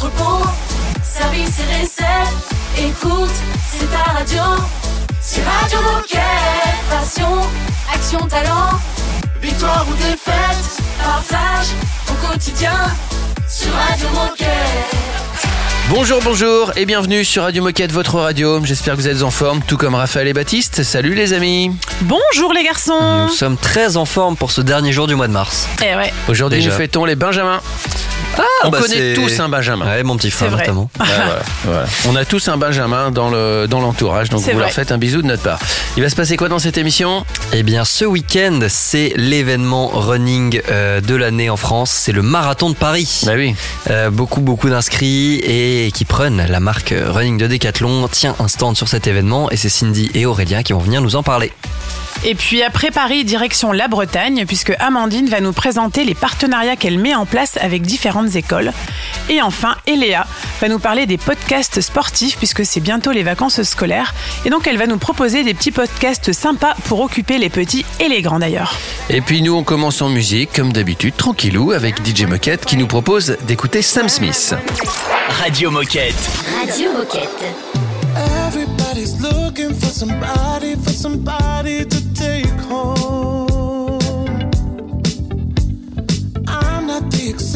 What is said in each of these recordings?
entrepôt, service et recette. Écoute, c'est ta radio. C'est Radio Moquette. Passion, action, talent. Victoire ou défaite, partage au quotidien sur Radio Moquette. Bonjour, bonjour et bienvenue sur Radio Moquette, votre radio. J'espère que vous êtes en forme, tout comme Raphaël et Baptiste. Salut les amis. Bonjour les garçons Nous sommes très en forme pour ce dernier jour du mois de mars. Eh ouais, Aujourd'hui, nous fêtons les Benjamins. On bah, connaît tous un Benjamin. Ouais, mon petit frère notamment. Ouais, voilà, voilà. On a tous un Benjamin dans le dans l'entourage, donc vous leur faites un bisou de notre part. Il va se passer quoi dans cette émission? Eh bien, ce week-end, c'est l'événement running euh, de l'année en France. C'est le marathon de Paris. Bah oui. Euh, beaucoup, beaucoup d'inscrits et qui prennent la marque euh, running de Decathlon tient un stand sur cet événement et c'est Cindy et Aurélien qui vont venir nous en parler. Et puis après Paris, direction la Bretagne, puisque Amandine va nous présenter les partenariats qu'elle met en place avec écoles. Et enfin, Eléa va nous parler des podcasts sportifs, puisque c'est bientôt les vacances scolaires. Et donc elle va nous proposer des petits podcasts sympas pour occuper les petits et les grands d'ailleurs. Et puis nous, on commence en musique, comme d'habitude, tranquillou, avec DJ Moquette qui nous propose d'écouter Sam Smith. Radio Moquette. Radio Moquette. Everybody's looking for somebody, for somebody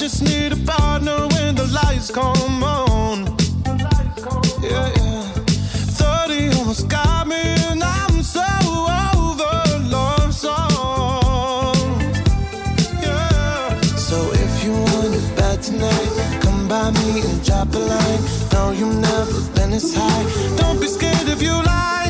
Just need a partner when the lights come on. Yeah, yeah. 30 almost got me, and I'm so over love song. Yeah. So if you want it bad tonight, come by me and drop a line. No, you've never been this high. Don't be scared if you like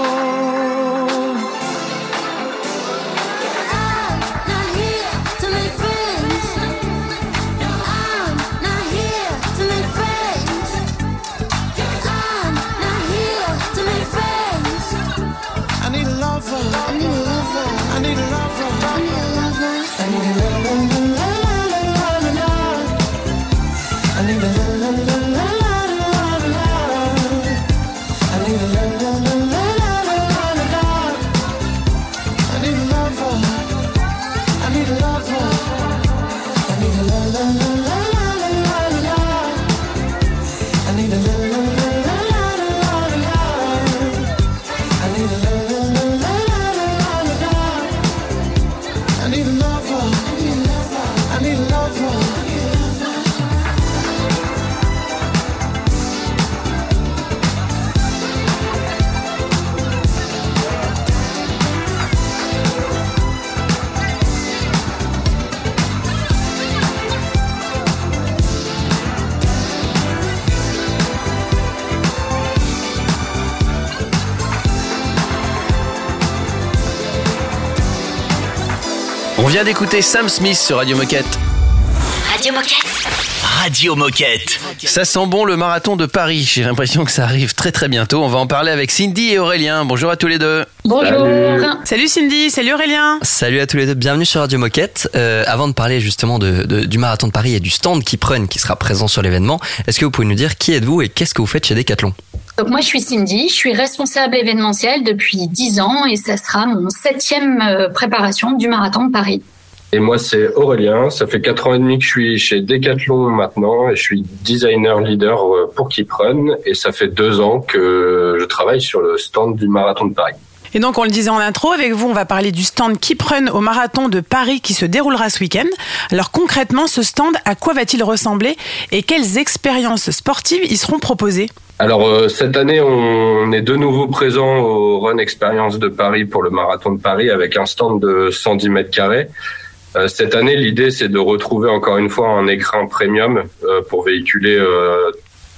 vient d'écouter Sam Smith sur Radio Moquette. Radio Moquette. Radio Moquette. Ça sent bon le marathon de Paris. J'ai l'impression que ça arrive très très bientôt. On va en parler avec Cindy et Aurélien. Bonjour à tous les deux. Bonjour. Salut Cindy, salut Aurélien. Salut à tous les deux, bienvenue sur Radio Moquette. Euh, avant de parler justement de, de- du marathon de Paris et du stand qui prenne qui sera présent sur l'événement, est-ce que vous pouvez nous dire qui êtes-vous et qu'est-ce que vous faites chez Decathlon? Donc moi je suis Cindy, je suis responsable événementiel depuis 10 ans et ça sera mon septième euh, préparation du marathon de Paris. Et moi, c'est Aurélien. Ça fait quatre ans et demi que je suis chez Decathlon maintenant et je suis designer leader euh, pour Keeprun. Et ça fait deux ans que je travaille sur le stand du marathon de Paris. Et donc, on le disait en intro, avec vous, on va parler du stand Keep Run au marathon de Paris qui se déroulera ce week-end. Alors concrètement, ce stand, à quoi va-t-il ressembler et quelles expériences sportives y seront proposées? Alors euh, cette année, on est de nouveau présent au Run Experience de Paris pour le marathon de Paris avec un stand de 110 mètres carrés. Euh, Cette année, l'idée, c'est de retrouver encore une fois un écran premium euh, pour véhiculer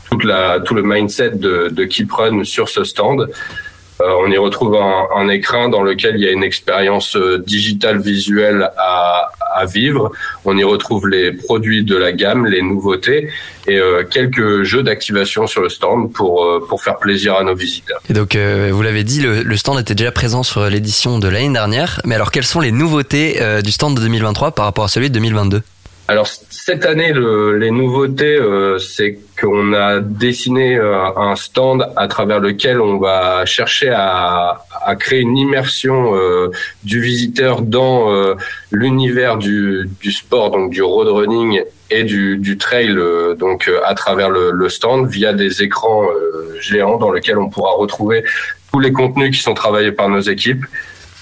tout le mindset de, de Keep Run sur ce stand. Euh, on y retrouve un, un écran dans lequel il y a une expérience euh, digitale visuelle à, à vivre. On y retrouve les produits de la gamme, les nouveautés et euh, quelques jeux d'activation sur le stand pour euh, pour faire plaisir à nos visiteurs. Et donc, euh, vous l'avez dit, le, le stand était déjà présent sur l'édition de l'année dernière. Mais alors, quelles sont les nouveautés euh, du stand de 2023 par rapport à celui de 2022 Alors cette année, le- les nouveautés, euh, c'est qu'on a dessiné euh, un stand à travers lequel on va chercher à, créer une immersion euh, du visiteur dans l'univers du, sport, donc du road running et du, trail, donc à travers le, le stand via des écrans géants dans lesquels on pourra retrouver tous les contenus qui sont travaillés par nos équipes.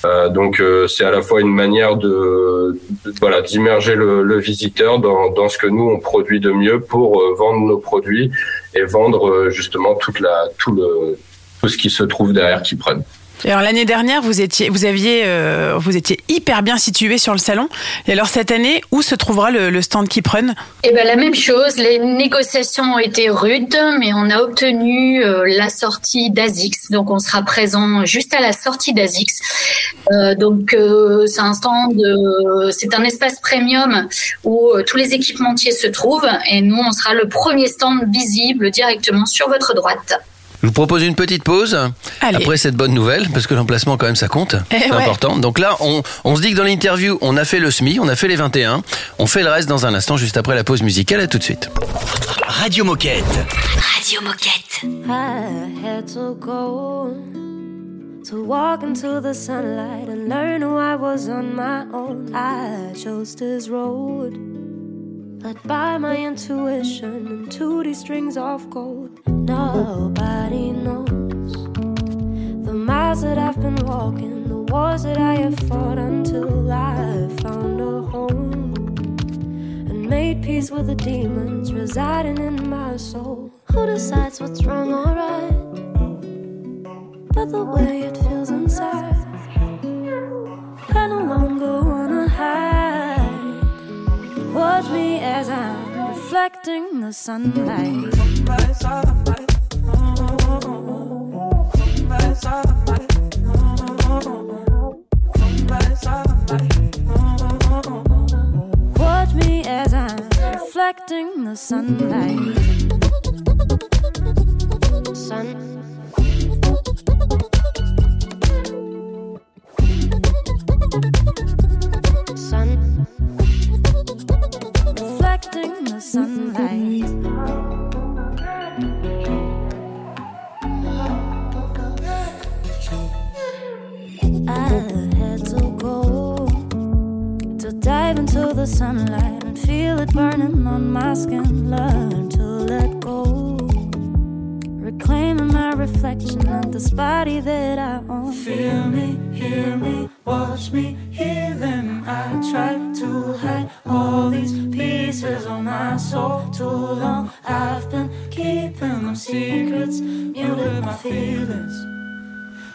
Euh, donc euh, c'est à la fois une manière de, voilà d'immerger le, visiteur dans, dans ce que nous on produit de mieux pour euh, vendre nos produits et vendre justement toute la tout le tout ce qui se trouve derrière qui prennent. Alors l'année dernière, vous étiez, vous aviez, euh, vous étiez hyper bien situé sur le salon. Et alors cette année, où se trouvera le, stand Keep Run Et ben la même chose, les négociations ont été rudes, mais on a obtenu euh, la sortie d'Azix. Donc on sera présent juste à la sortie d'Azix. Euh, donc euh, c'est un stand, euh, c'est un espace premium où euh, tous les équipementiers se trouvent et nous on sera le premier stand visible directement sur votre droite. Je vous propose une petite pause Allez. après cette bonne nouvelle, parce que l'emplacement quand même ça compte, Eh c'est ouais. important. Donc là, on, on se dit que dans l'interview, on a fait le SMI, on a fait les 21, on fait le reste dans un instant, juste après la pause musicale. À tout de suite. Radio Moquette. Radio Moquette. I had to go to walk into the sunlight and learn who I was on my own. I chose this road, led by my intuition and 2D strings of gold. Nobody knows the miles that I've been walking, the wars that I have fought until I found a home and made peace with the demons residing in my soul. Who decides what's wrong or right? But the way it feels inside, I no longer. Watch me as I'm reflecting the sunlight. Watch me as I'm reflecting the sunlight. Sun. Sunlight. I had to go to dive into the sunlight and feel it burning on my skin. Learn to let go, reclaiming my reflection of this body that I own. Feel me, hear me, watch me, hear them. I try to hide all these pieces of my soul too long. I've been keeping them secrets, muted my feelings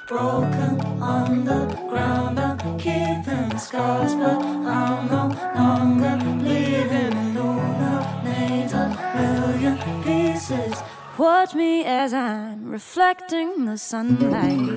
broken on the ground. I'm keeping the scars, but I'm no longer bleeding. Illuminate million pieces. Watch me as I'm reflecting the sunlight.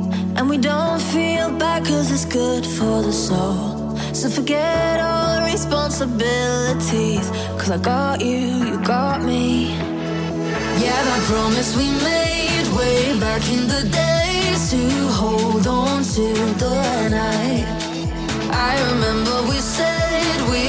And we don't feel bad cause it's good for the soul. So forget all the responsibilities Cause I got you, you got me. Yeah, that promise we made way back in the days To hold on to the night. I remember we said we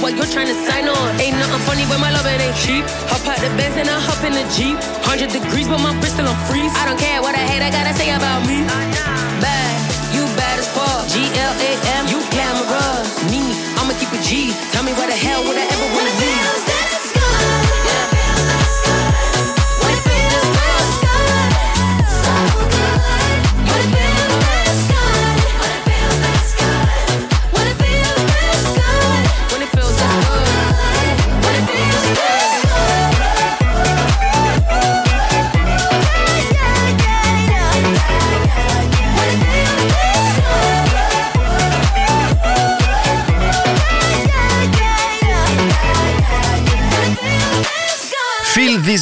while you're trying to sign on. Ain't nothing funny when my love it ain't cheap. Hop out the Benz and I hop in the Jeep. 100 degrees, but my Bristol on freeze. I don't care what I hate, I gotta say about me. Bad, you bad as fuck. G L A M, you glamorous. Me, I'ma keep it G. Tell me why the hell would I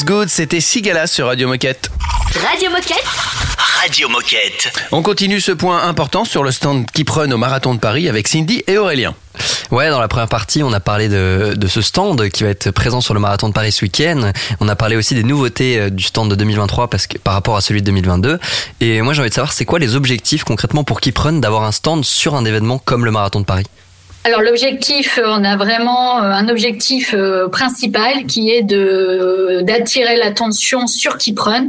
Good, c'était Sigala sur Radio Moquette. Radio Moquette. Radio Moquette. On continue ce point important sur le stand Run au Marathon de Paris avec Cindy et Aurélien. Ouais, dans la première partie, on a parlé de, de ce stand qui va être présent sur le marathon de Paris ce week-end. On a parlé aussi des nouveautés euh, du stand de 2023 parce que, par rapport à celui de 2022. Et moi, j'ai envie de savoir, c'est quoi les objectifs concrètement pour Keep Run d'avoir un stand sur un événement comme le marathon de Paris? Alors l'objectif, euh, on a vraiment euh, un objectif euh, principal qui est de d'attirer l'attention sur Kiprun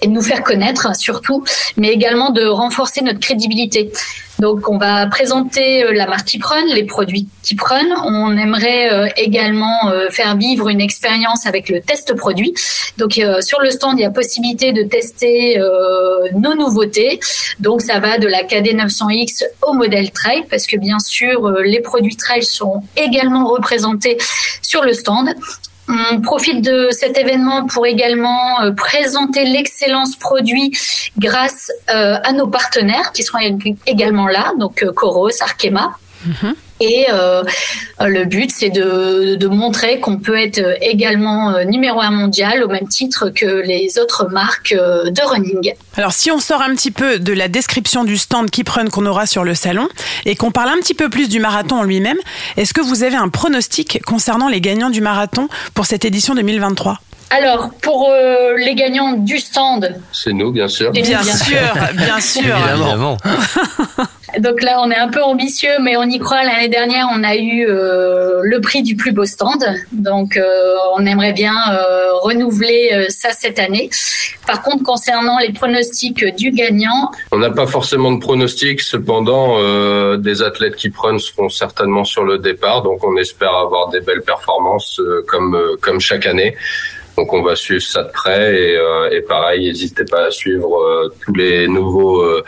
et de nous faire connaître surtout, mais également de renforcer notre crédibilité. Donc on va présenter euh, la marque Kiprun, les produits Kiprun. On aimerait euh, également euh, faire vivre une expérience avec le test produit. Donc sur le stand, il y a possibilité de tester nos nouveautés. Donc ça va de la KD 900X au modèle trail parce que bien sûr les produits trail sont également représentés sur le stand. On profite de cet événement pour également euh, présenter l'excellence produit grâce euh, à nos partenaires qui seront ég- également là, donc euh, Coros, Arkema. Et euh, le but, c'est de, de montrer qu'on peut être également euh, numéro un mondial au même titre que les autres marques euh, de running. Alors si on sort un petit peu de la description du stand Keep Run qu'on aura sur le salon et qu'on parle un petit peu plus du marathon en lui-même, est-ce que vous avez un pronostic concernant les gagnants du marathon pour cette édition 2023 Alors, pour euh, les gagnants du stand, C'est nous, bien sûr. Bien bien sûr, bien sûr. Évidemment. Donc là, on est un peu ambitieux, mais on y croit. L'année dernière, on a eu euh, le prix du plus beau stand. Donc, euh, on aimerait bien euh, renouveler euh, ça cette année. Par contre, concernant les pronostics du gagnant, On n'a pas forcément de pronostic, cependant, euh, des athlètes qui prennent seront certainement sur le départ, donc on espère avoir des belles performances euh, comme euh, comme chaque année. Donc on va suivre ça de près et, euh, et pareil, n'hésitez pas à suivre euh, tous les nouveaux euh,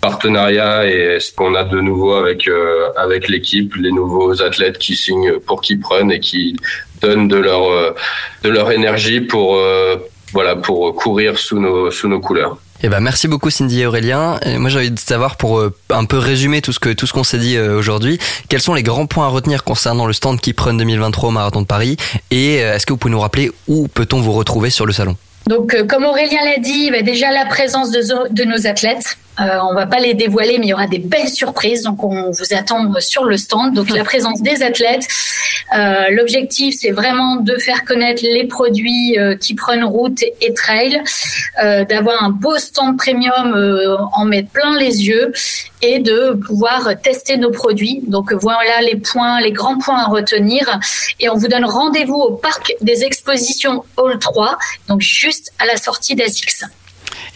partenariats et ce qu'on a de nouveau avec euh, avec l'équipe, les nouveaux athlètes qui signent pour qui prennent et qui donnent de leur de leur énergie pour voilà pour courir sous nos sous nos couleurs. Eh ben, merci beaucoup Cindy et Aurélien. Moi j'ai envie de savoir pour euh, un peu résumer tout ce que tout ce qu'on s'est dit euh, aujourd'hui, quels sont les grands points à retenir concernant le stand Keep Run 2023 au Marathon de Paris? Et euh, est-ce que vous pouvez nous rappeler où peut-on vous retrouver sur le salon? Donc comme Aurélien l'a dit, bah, déjà la présence de nos athlètes. Euh, on va pas les dévoiler, mais il y aura des belles surprises. Donc on vous attend sur le stand. Donc la présence des athlètes. Euh, L'objectif, c'est vraiment de faire connaître les produits euh, qui prennent route et trail, euh, d'avoir un beau stand premium, euh, en mettre plein les yeux et de pouvoir tester nos produits. Donc voilà les points, les grands points à retenir. Et on vous donne rendez-vous au parc des expositions Hall 3, donc juste à la sortie d'Azix.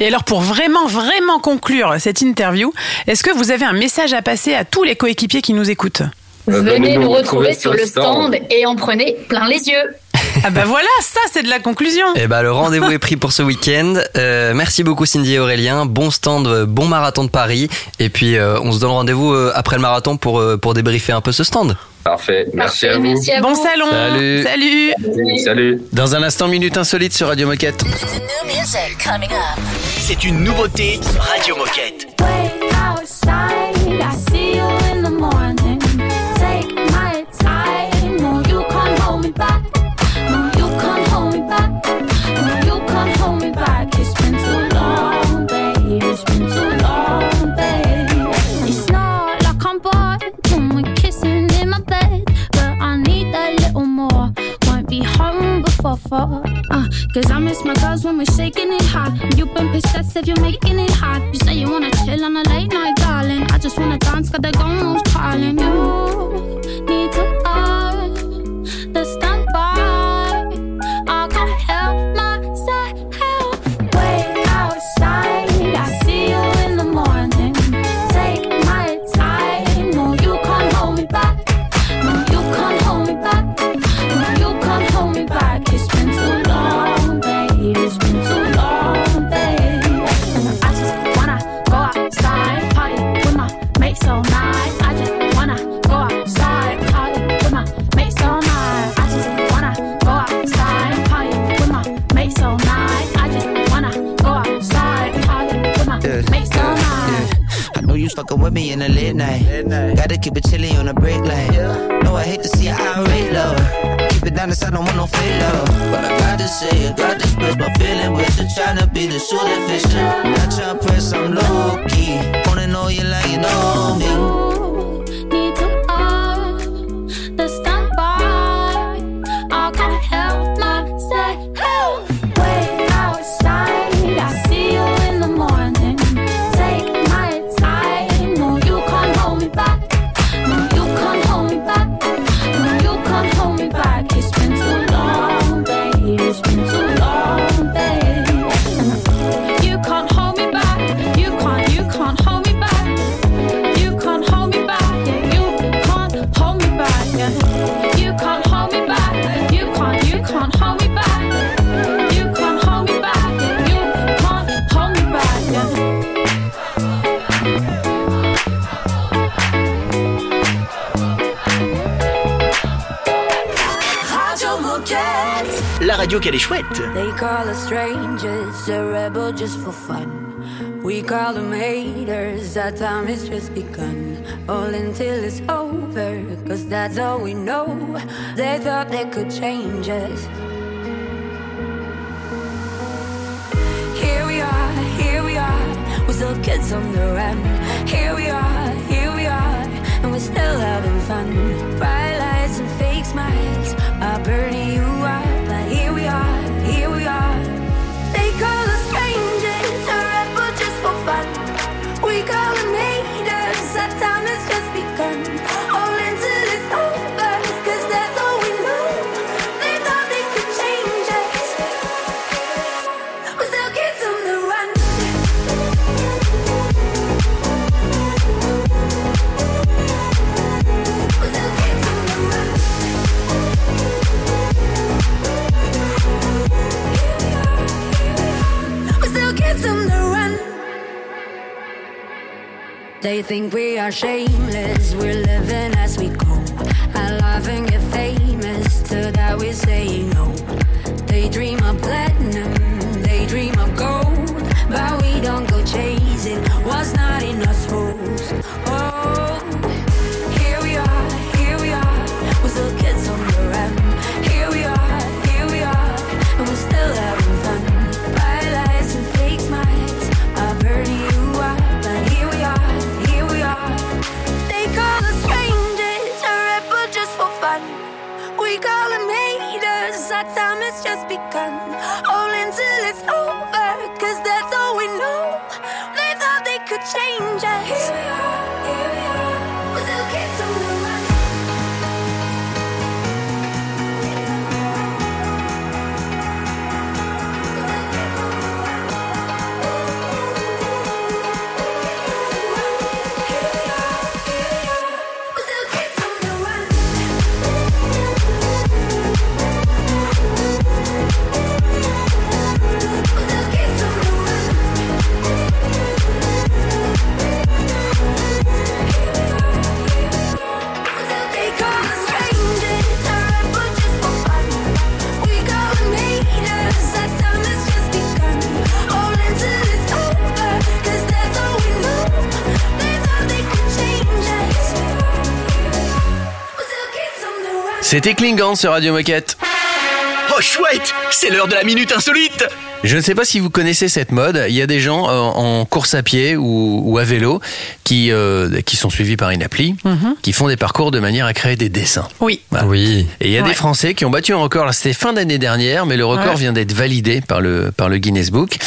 Et alors pour vraiment, vraiment conclure cette interview, est-ce que vous avez un message à passer à tous les coéquipiers qui nous écoutent? Euh, Venez nous retrouver sur le stand et en prenez plein les yeux. Ah bah voilà, ça c'est de la conclusion. Eh ben le rendez-vous est pris pour ce week-end. Euh, merci beaucoup Cindy et Aurélien. Bon stand, euh, bon marathon de Paris. Et puis euh, on se donne rendez-vous euh, après le marathon pour euh, pour débriefer un peu ce stand. Parfait, merci Parfait, à vous. merci à Bon salon. Salut. Salut. Salut. Dans un instant, Minute Insolite sur Radio Moquette. C'est une nouveauté Radio Moquette. Four. Uh, Cause I miss my girls when we're shaking it hard. You've been possessive, you're making it hard. You say you wanna chill on a late night, darling. I just wanna dance, got the gong calling. You fucking with me in the late night. Gotta keep it chilly on the break line. No, I hate to see it irate, love. Keep it down, I don't want no fake love. But I gotta say, I gotta express my feeling with you. Tryna be the fits you. Not tryna press, I'm low key. Wanna know you like you know me. Radio qu'elle est chouette. They call us strangers, a rebel just for fun. We call them haters, our time has just begun. All until it's over, cause that's all we know. They thought they could change us. Here we are, here we are, we're still kids on the run. Here we are, here we are, and we're still having fun. Bright lights and fake smiles are burning you up. They think we are shameless, we're living as we go. I love and get famous, to that we say C'était Klingon sur Radio Moquette. Oh chouette, c'est l'heure de la minute insolite. Je ne sais pas si vous connaissez cette mode. Il y a des gens euh, en course à pied ou, ou à vélo qui, euh, qui sont suivis par une appli, qui font des parcours de manière à créer des dessins. Oui. Voilà. Oui. Et il y a Ouais. des Français qui ont battu un record. C'était fin d'année dernière, mais le record Ouais. vient d'être validé par le, par le Guinness Book.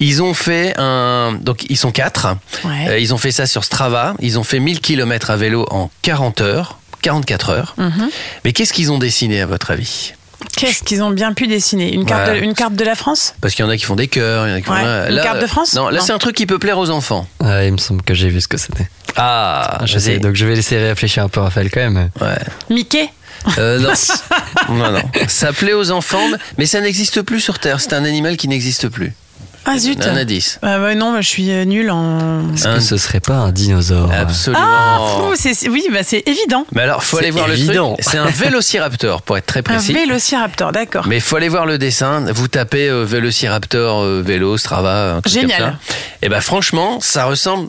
Ils ont fait un. Donc, ils sont quatre. Ouais. Euh, ils ont fait ça sur Strava. Ils ont fait 1000 km à vélo en 40 heures. 44 heures. Mhm. Mais qu'est-ce qu'ils ont dessiné, à votre avis? Qu'est-ce qu'ils ont bien pu dessiner? Une carte, de, une carte de la France? Parce qu'il y en a qui font des cœurs, il y en a qui font. Ouais. Une carte de France? Non, là, Non. c'est un truc qui peut plaire aux enfants. Ah, il me semble que j'ai vu ce que c'était. Ah, Je sais, donc je vais laisser réfléchir un peu Raphaël quand même. Ouais. Mickey? Euh, non. non, non. Ça plaît aux enfants, mais ça n'existe plus sur Terre. C'est un animal qui n'existe plus. Ah zut Un indice. Ah bah non, bah, je suis euh, nulle en... Est-ce Un- que ce serait pas un dinosaure Absolument. Ah, fou, c'est- oui, bah, c'est évident. Mais alors, faut C'est aller voir évident. le truc. C'est un vélociraptor, pour être très Un précis. vélociraptor, d'accord. Mais il faut aller voir le dessin. Vous tapez euh, vélociraptor, euh, vélo, Strava, un truc Génial. comme ça. Et ben franchement, ça ressemble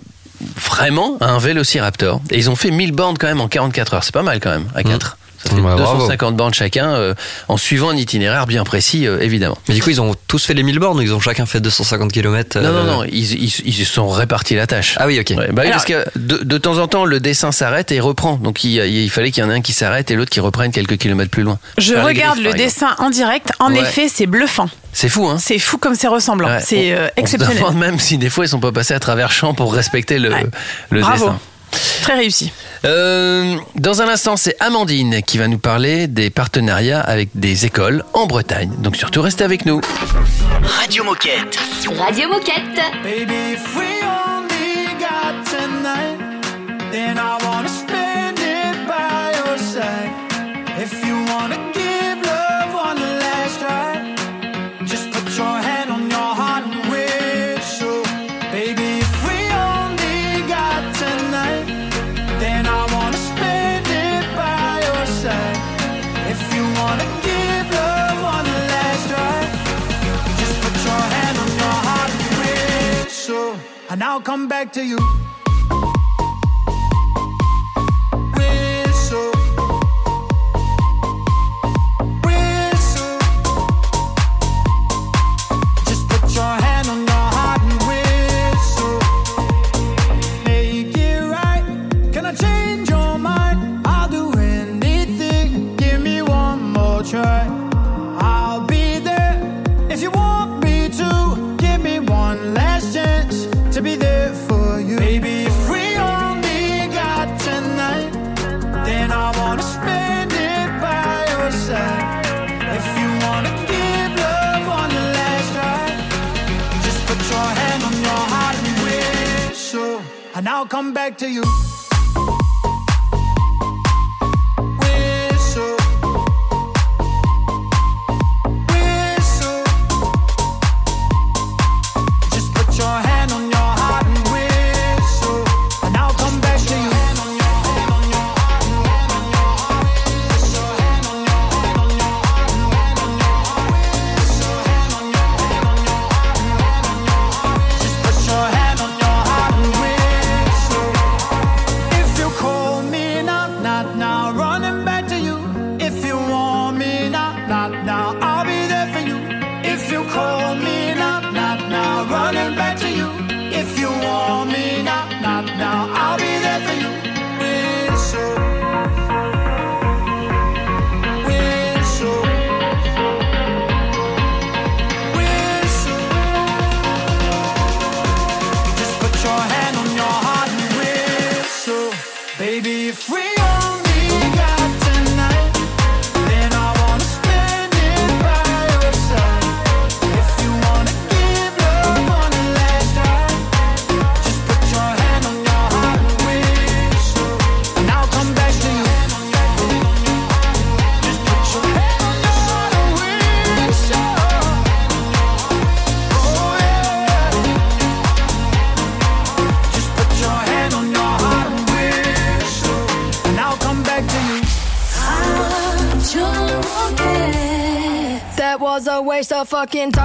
vraiment à un vélociraptor. Et ils ont fait 1000 bornes quand même en 44 heures. C'est pas mal quand même, à 4. Ça fait Ouais, bravo. 250 bornes chacun, euh, en suivant un itinéraire bien précis, euh, évidemment. Mais du coup, ils ont tous fait les 1000 bornes ils ont chacun fait 250 km Non, non, non, ils, ils, sont répartis la tâche. Ah oui, ok. Ouais, bah Alors- parce que de, de temps en temps, le dessin s'arrête et reprend. Donc il, il fallait qu'il y en ait un qui s'arrête et l'autre qui reprenne quelques kilomètres plus loin. Je Faire regarde griffes, le dessin en direct. En Ouais. effet, c'est bluffant. C'est fou, hein C'est fou comme c'est ressemblant. Ouais, c'est on- euh, On exceptionnel. se demande même si des fois ils sont pas passés à travers champs pour respecter le, Ouais. le Bravo. dessin. Très réussi. Euh, dans un instant, c'est Amandine qui va nous parler des partenariats avec des écoles en Bretagne. Donc surtout restez avec nous. Radio Moquette. Radio Moquette. Baby, if we only got tonight, then I wanna I'll come back to you. To you. talking, talking.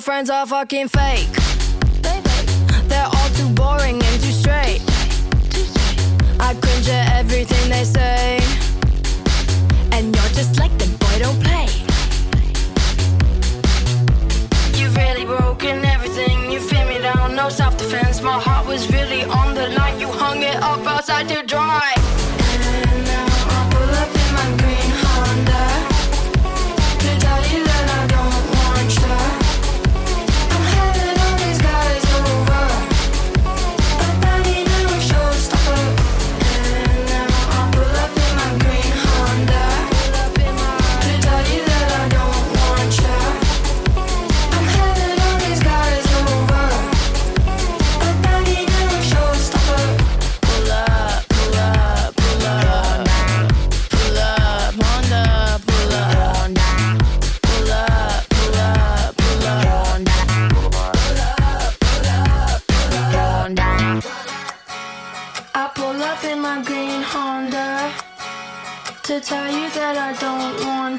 your friends are fucking fake. They're all too boring and too straight. I cringe at everything they say. And you're just like them, boy, don't play. You've really broken everything. You feel me down, no self defense. My heart was really on the line. You hung it up outside your door.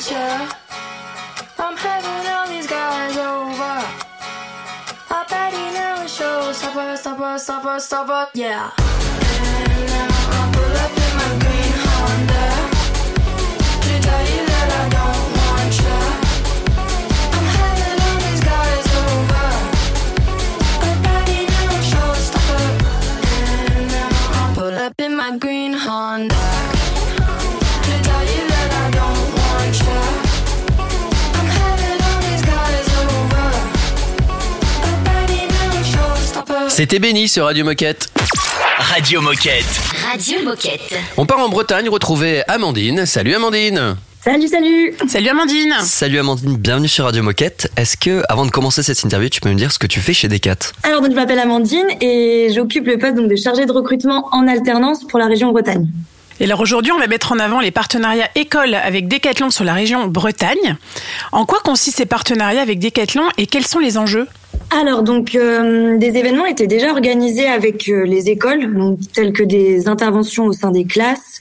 I'm having all these guys over. I bet he never shows. Stop us, stop us, stop us, stop us, yeah. And now I pull up in my green Honda to tell you that I don't want ya. I'm having all these guys over. I bet he never shows. Stop us. And now I pull up in my green Honda. C'était Béni sur Radio Moquette. Radio Moquette. Radio Moquette. On part en Bretagne retrouver Amandine. Salut Amandine. Salut, salut Salut Amandine Salut Amandine, bienvenue sur Radio Moquette. Est-ce que, avant de commencer cette interview, tu peux me dire ce que tu fais chez Decat? Alors, donc, je m'appelle Amandine et j'occupe le poste donc, de chargée de recrutement en alternance pour la région Bretagne. Et alors aujourd'hui, on va mettre en avant les partenariats écoles avec Decathlon sur la région Bretagne. En quoi consistent ces partenariats avec Decathlon et quels sont les enjeux? Alors, donc, euh, des événements étaient déjà organisés avec euh, les écoles, donc, tels que des interventions au sein des classes,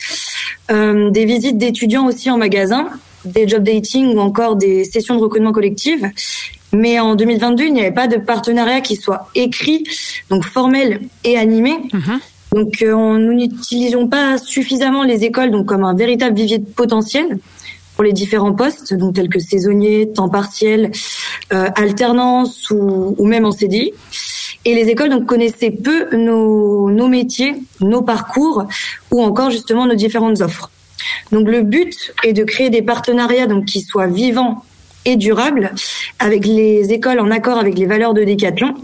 euh, des visites d'étudiants aussi en magasin, des job dating ou encore des sessions de recrutement collectif. Mais en 2022, il n'y avait pas de partenariat qui soit écrit, donc formel et animé. Donc, euh, nous n'utilisions pas suffisamment les écoles donc comme un véritable vivier de potentiel pour les différents postes, donc tels que saisonnier, temps partiel, euh, alternance ou, même en CDI. Et les écoles donc connaissaient peu nos, nos métiers, nos parcours ou encore justement nos différentes offres. Donc le but est de créer des partenariats donc qui soient vivants et durables avec les écoles en accord avec les valeurs de Décathlon.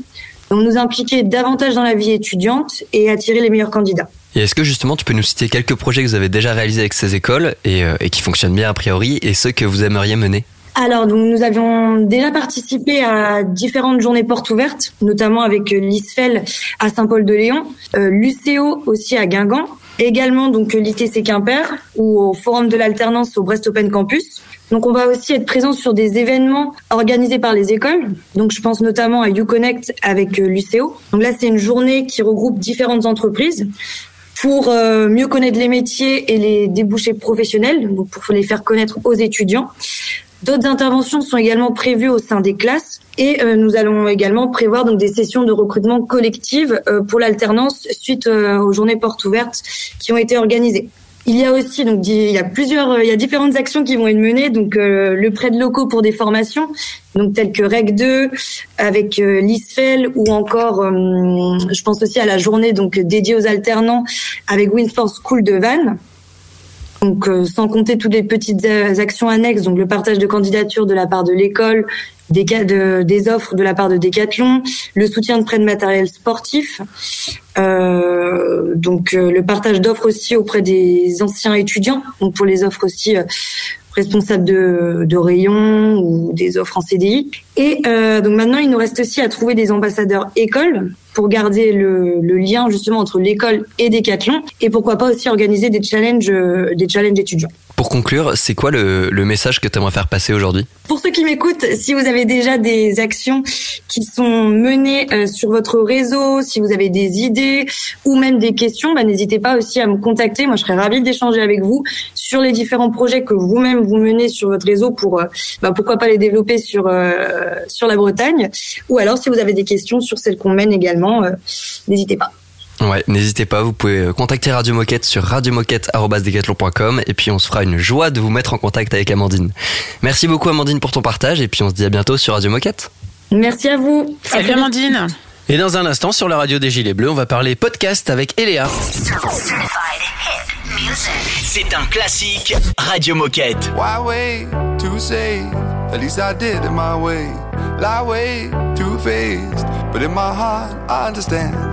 Donc nous impliquer davantage dans la vie étudiante et attirer les meilleurs candidats. Est-ce que justement tu peux nous citer quelques projets que vous avez déjà réalisés avec ces écoles et, euh, qui fonctionnent bien a priori et ceux que vous aimeriez mener? Alors, donc, nous avions déjà participé à différentes journées portes ouvertes, notamment avec euh, l'ISFEL à Saint-Paul-de-Léon, euh, l'UCO aussi à Guingamp, également donc l'ITC Quimper ou au Forum de l'alternance au Brest Open Campus. Donc, on va aussi être présent sur des événements organisés par les écoles. Donc, je pense notamment à UConnect avec euh, l'UCO. Donc là, c'est une journée qui regroupe différentes entreprises pour euh, mieux connaître les métiers et les débouchés professionnels, donc pour les faire connaître aux étudiants. D'autres interventions sont également prévues au sein des classes et euh, nous allons également prévoir donc des sessions de recrutement collectives euh, pour l'alternance suite aux journées portes ouvertes qui ont été organisées. Il y a aussi donc il y a plusieurs euh, il y a différentes actions qui vont être menées. Donc euh, le prêt de locaux pour des formations donc telles que REC 2 avec euh, l'ISFEL ou encore je pense aussi à la journée donc dédiée aux alternants avec Winford School de Vannes donc, euh, sans compter toutes les petites euh, actions annexes, donc le partage de candidatures de la part de l'école, des, offres de la part de Decathlon, le soutien de prêts de matériel sportif, euh, donc le partage d'offres aussi auprès des anciens étudiants, donc pour les offres aussi responsables de, de rayon ou des offres en CDI. Et euh, donc maintenant, il nous reste aussi à trouver des ambassadeurs écoles pour garder le, le lien justement entre l'école et Decathlon, et pourquoi pas aussi organiser des challenges, euh, des challenges étudiants. Pour conclure, c'est quoi le, le message que tu aimerais faire passer aujourd'hui? Pour ceux qui m'écoutent, si vous avez déjà des actions qui sont menées euh, sur votre réseau, si vous avez des idées ou même des questions, bah, n'hésitez pas aussi à me contacter. Moi, je serais ravie d'échanger avec vous sur les différents projets que vous-même vous menez sur votre réseau pour, euh, bah, pourquoi pas les développer sur euh, sur la Bretagne. Ou alors, si vous avez des questions sur celles qu'on mène également, euh, n'hésitez pas. Ouais, n'hésitez pas, vous pouvez euh, contacter Radio Moquette sur radiomoquette.com et puis on se fera une joie de vous mettre en contact avec Amandine. Merci beaucoup Amandine pour ton partage et puis on se dit à bientôt sur Radio Moquette. Merci à vous. Salut Amandine Et dans un instant, sur la radio des Gilets Bleus, on va parler podcast avec Eléa. C'est un classique Radio Moquette. Why wait to say? At least I did it my way? Lie way too faced, but in my heart I understand.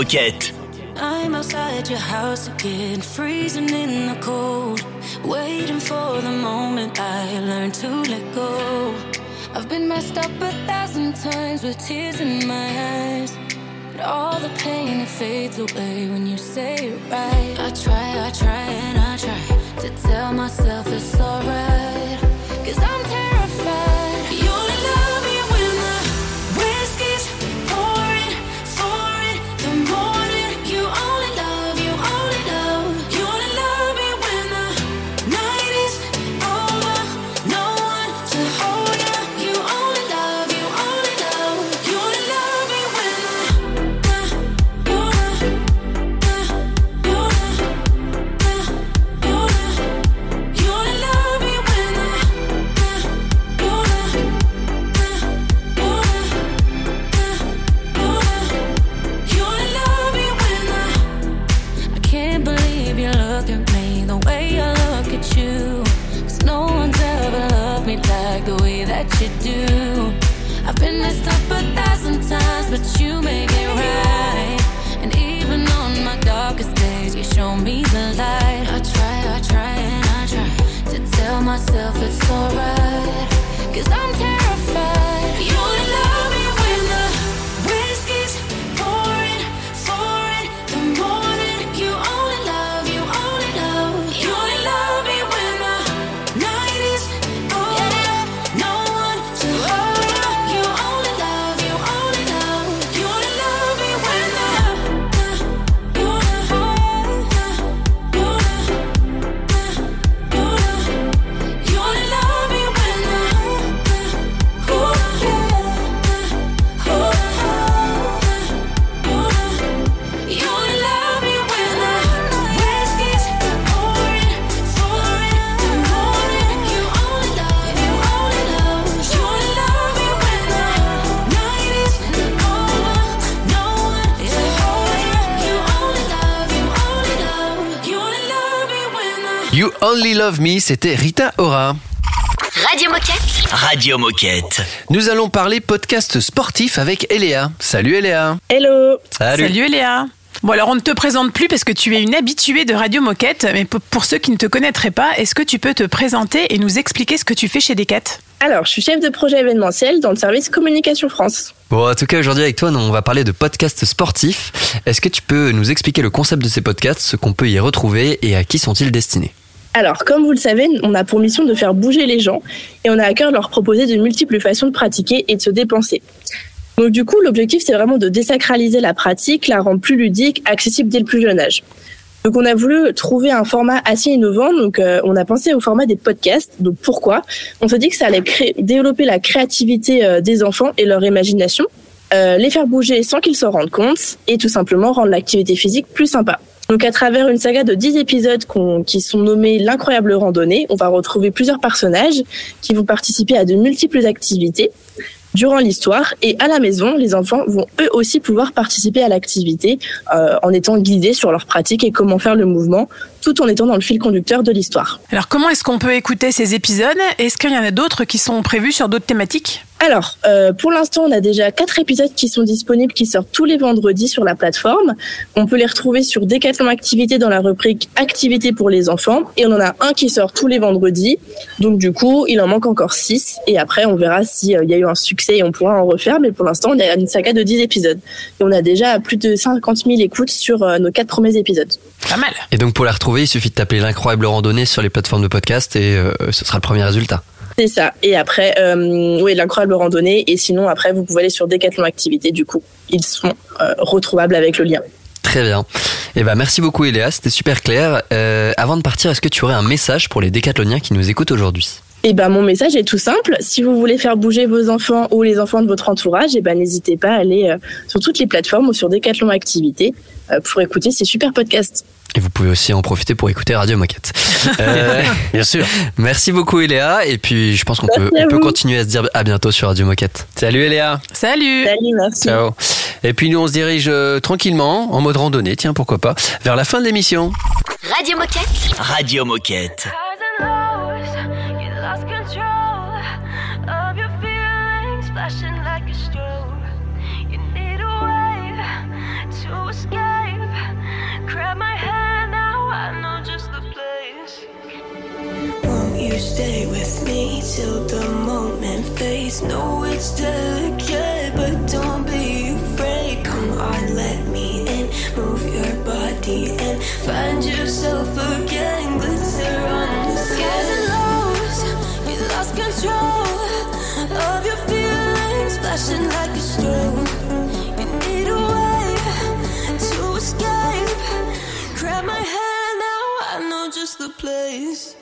Moquette. I'm outside your house again, freezing in the cold, waiting for the moment I learn to let go. I've been messed up a thousand times with tears in my eyes, but all the pain it fades away when you say it right. I try Only Love Me, c'était Rita Ora. Radio Moquette. Radio Moquette. Nous allons parler podcast sportif avec Eléa. Salut Eléa. Hello. Salut. Salut Eléa. Bon alors on ne te présente plus parce que tu es une habituée de Radio Moquette, mais pour ceux qui ne te connaîtraient pas, est-ce que tu peux te présenter et nous expliquer ce que tu fais chez Decat? Alors, je suis chef de projet événementiel dans le service Communication France. Bon, en tout cas, aujourd'hui avec toi, on va parler de podcasts sportifs. Est-ce que tu peux nous expliquer le concept de ces podcasts, ce qu'on peut y retrouver et à qui sont-ils destinés? Alors, comme vous le savez, on a pour mission de faire bouger les gens et on a à cœur de leur proposer de multiples façons de pratiquer et de se dépenser. Donc du coup, l'objectif, c'est vraiment de désacraliser la pratique, la rendre plus ludique, accessible dès le plus jeune âge. Donc on a voulu trouver un format assez innovant, donc euh, on a pensé au format des podcasts. Donc pourquoi? On s'est dit que ça allait créer, développer la créativité euh, des enfants et leur imagination, euh, les faire bouger sans qu'ils s'en rendent compte et tout simplement rendre l'activité physique plus sympa. Donc à travers une saga de 10 épisodes qui sont nommés l'incroyable randonnée, on va retrouver plusieurs personnages qui vont participer à de multiples activités durant l'histoire. Et à la maison, les enfants vont eux aussi pouvoir participer à l'activité euh, en étant guidés sur leur pratique et comment faire le mouvement tout en étant dans le fil conducteur de l'histoire. Alors comment est-ce qu'on peut écouter ces épisodes? Est-ce qu'il y en a d'autres qui sont prévus sur d'autres thématiques? Alors, euh, pour l'instant, on a déjà quatre épisodes qui sont disponibles, qui sortent tous les vendredis sur la plateforme. On peut les retrouver sur Decathlon Activité dans la rubrique Activité pour les enfants. Et on en a un qui sort tous les vendredis. Donc du coup, il en manque encore six. Et après, on verra s'il y a eu un succès et on pourra en refaire. Mais pour l'instant, on a une saga de 10 épisodes. Et on a déjà plus de 50 000 écoutes sur euh, nos quatre premiers épisodes. Pas mal. Et donc pour la retrouver, il suffit de taper l'incroyable randonnée sur les plateformes de podcast et euh, ce sera le premier résultat. C'est ça. Et après, euh, oui, l'incroyable randonnée. Et sinon, après, vous pouvez aller sur Decathlon Activité. Du coup, ils sont euh, retrouvables avec le lien. Très bien. Et ben merci beaucoup Eléa, c'était super clair. Avant de partir, est-ce que tu aurais un message pour les décathloniens qui nous écoutent aujourd'hui? Et ben mon message est tout simple. Si vous voulez faire bouger vos enfants ou les enfants de votre entourage, et ben n'hésitez pas à aller euh, sur toutes les plateformes ou sur Decathlon Activité euh, pour écouter ces super podcasts. Et vous pouvez aussi en profiter pour écouter Radio Moquette. Euh, Bien sûr. merci beaucoup Eléa et puis je pense qu'on peut, on peut continuer à se dire à bientôt sur Radio Moquette. Salut Eléa. Salut Salut, merci. Ciao. Et puis nous on se dirige euh, tranquillement, en mode randonnée, tiens pourquoi pas, vers la fin de l'émission. Radio Moquette. Radio Moquette. Stay with me till the moment fades? No, it's delicate, but don't be afraid. Come on, let me in. Move your body and find yourself again. Glitter on the skies and lows, you lost control of your feelings, flashing like a strobe. You need a way to escape. Grab my hand now, I know just the place.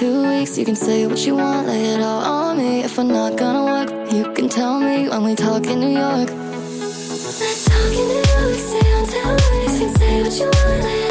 Two weeks. You can say what you want, lay it all on me. If we're not gonna work, you can tell me when we talk in New York. Let's talk in New York, stay on town. You can say what you want, lay it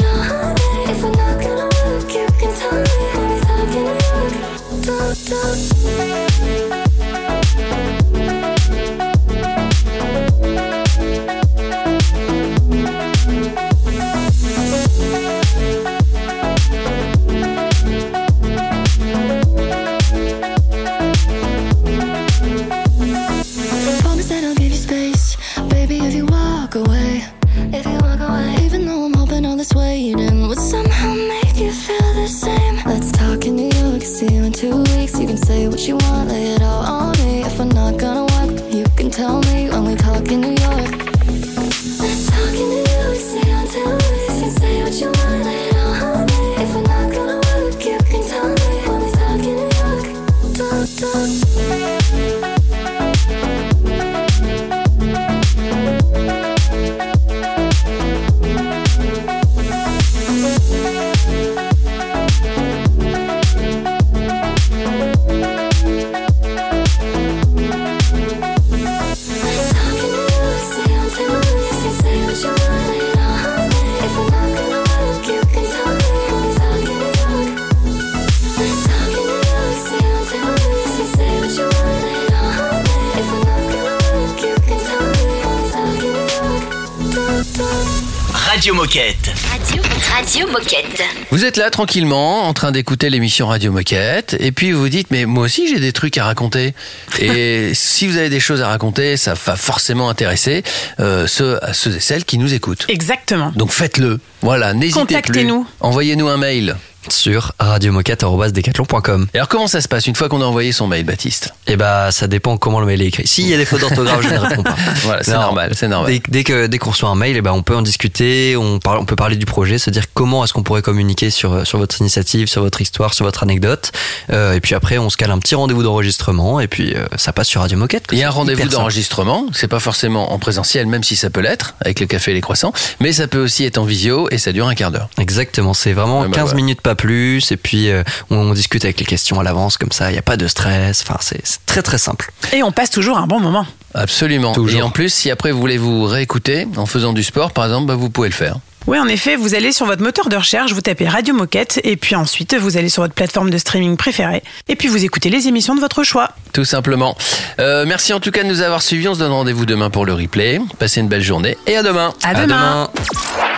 Vous êtes là tranquillement en train d'écouter l'émission Radio Moquette et puis vous vous dites mais moi aussi j'ai des trucs à raconter et si vous avez des choses à raconter ça va forcément intéresser euh, ceux, ceux et celles qui nous écoutent. Exactement. Donc faites-le. Voilà, n'hésitez plus. Contactez-nous. Envoyez-nous un mail. Sur radiomoquette.decathlon.com. Et alors comment ça se passe une fois qu'on a envoyé son mail, Baptiste? Eh bah, ça dépend comment le mail est écrit. S'il y a des fautes d'orthographe, je ne réponds pas. Voilà, c'est normal, c'est normal. Dès, dès que dès qu'on reçoit un mail, eh ben, on peut en discuter, on, parle, on peut parler du projet, se dire comment est-ce qu'on pourrait communiquer sur, sur votre initiative, sur votre histoire, sur votre anecdote. Euh, et puis après, on se cale un petit rendez-vous d'enregistrement et puis euh, ça passe sur Radio Moquette. Il y a un rendez-vous d'enregistrement, c'est pas forcément en présentiel, même si ça peut l'être, avec le café et les croissants, mais ça peut aussi être en visio et ça dure un quart d'heure. Exactement, c'est vraiment Ouais, bah, 15 ouais. minutes, pas plus. Et puis, euh, on, on discute avec les questions à l'avance, comme ça, il n'y a pas de stress. Enfin, c'est c'est très très simple. Et on passe toujours un bon moment. Absolument. Toujours. Et en plus, si après vous voulez vous réécouter en faisant du sport, par exemple, bah, vous pouvez le faire. Oui, en effet, vous allez sur votre moteur de recherche, vous tapez Radio Moquette, et puis ensuite, vous allez sur votre plateforme de streaming préférée, et puis vous écoutez les émissions de votre choix. Tout simplement. Euh, merci en tout cas de nous avoir suivis. On se donne rendez-vous demain pour le replay. Passez une belle journée et à demain. À demain.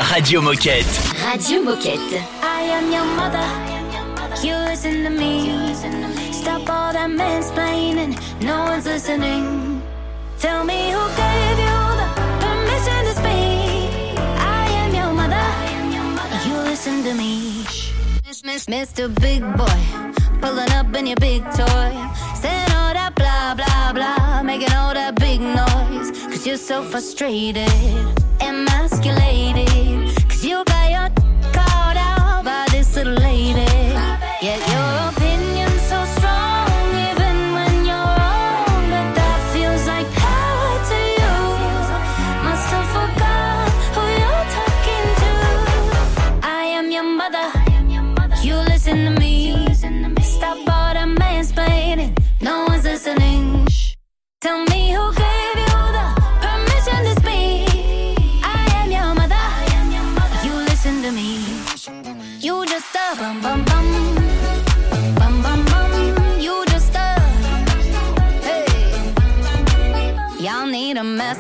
Radio Moquette. Radio Moquette. I am your mother. You listen to me. Stop all that mansplaining. No one's listening. Tell me who gave you listen to me. Miss, miss, Mr. Big Boy, pulling up in your big toy, saying all that blah blah blah, making all that big noise. Cause you're so frustrated, emasculated. Cause you got your called out by this little lady. Yet your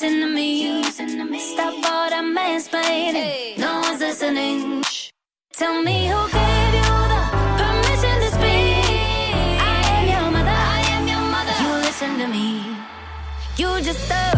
listen to me. Stop all that mansplaining. No one's listening. Tell me who gave you the permission to speak. I am your mother. I am your mother. You listen to me. You just a.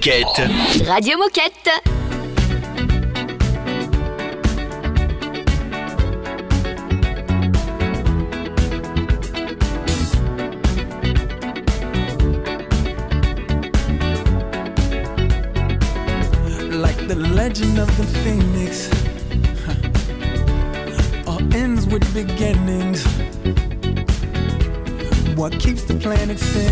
Moquette. Radio Moquette. Like the legend of the phoenix, all ends with beginnings. What keeps the planet spinning?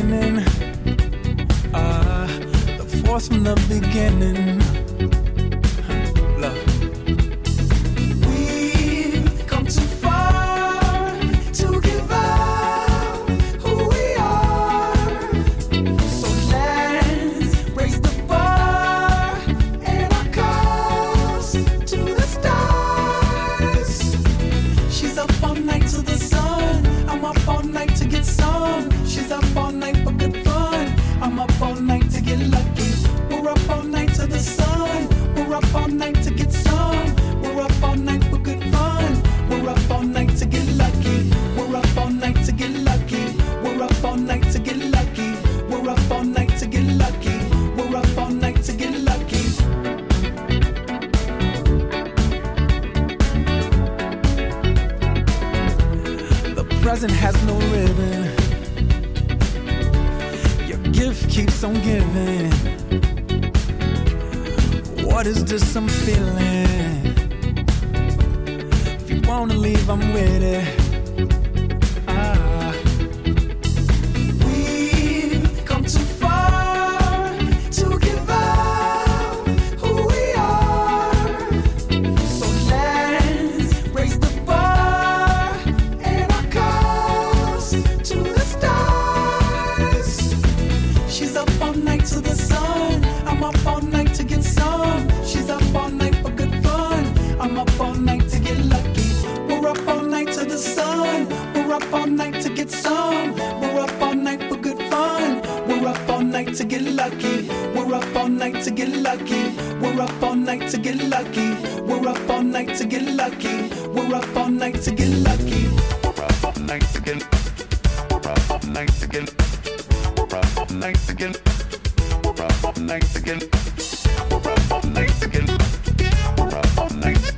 Thanks again. Night again. Night again. Night. again.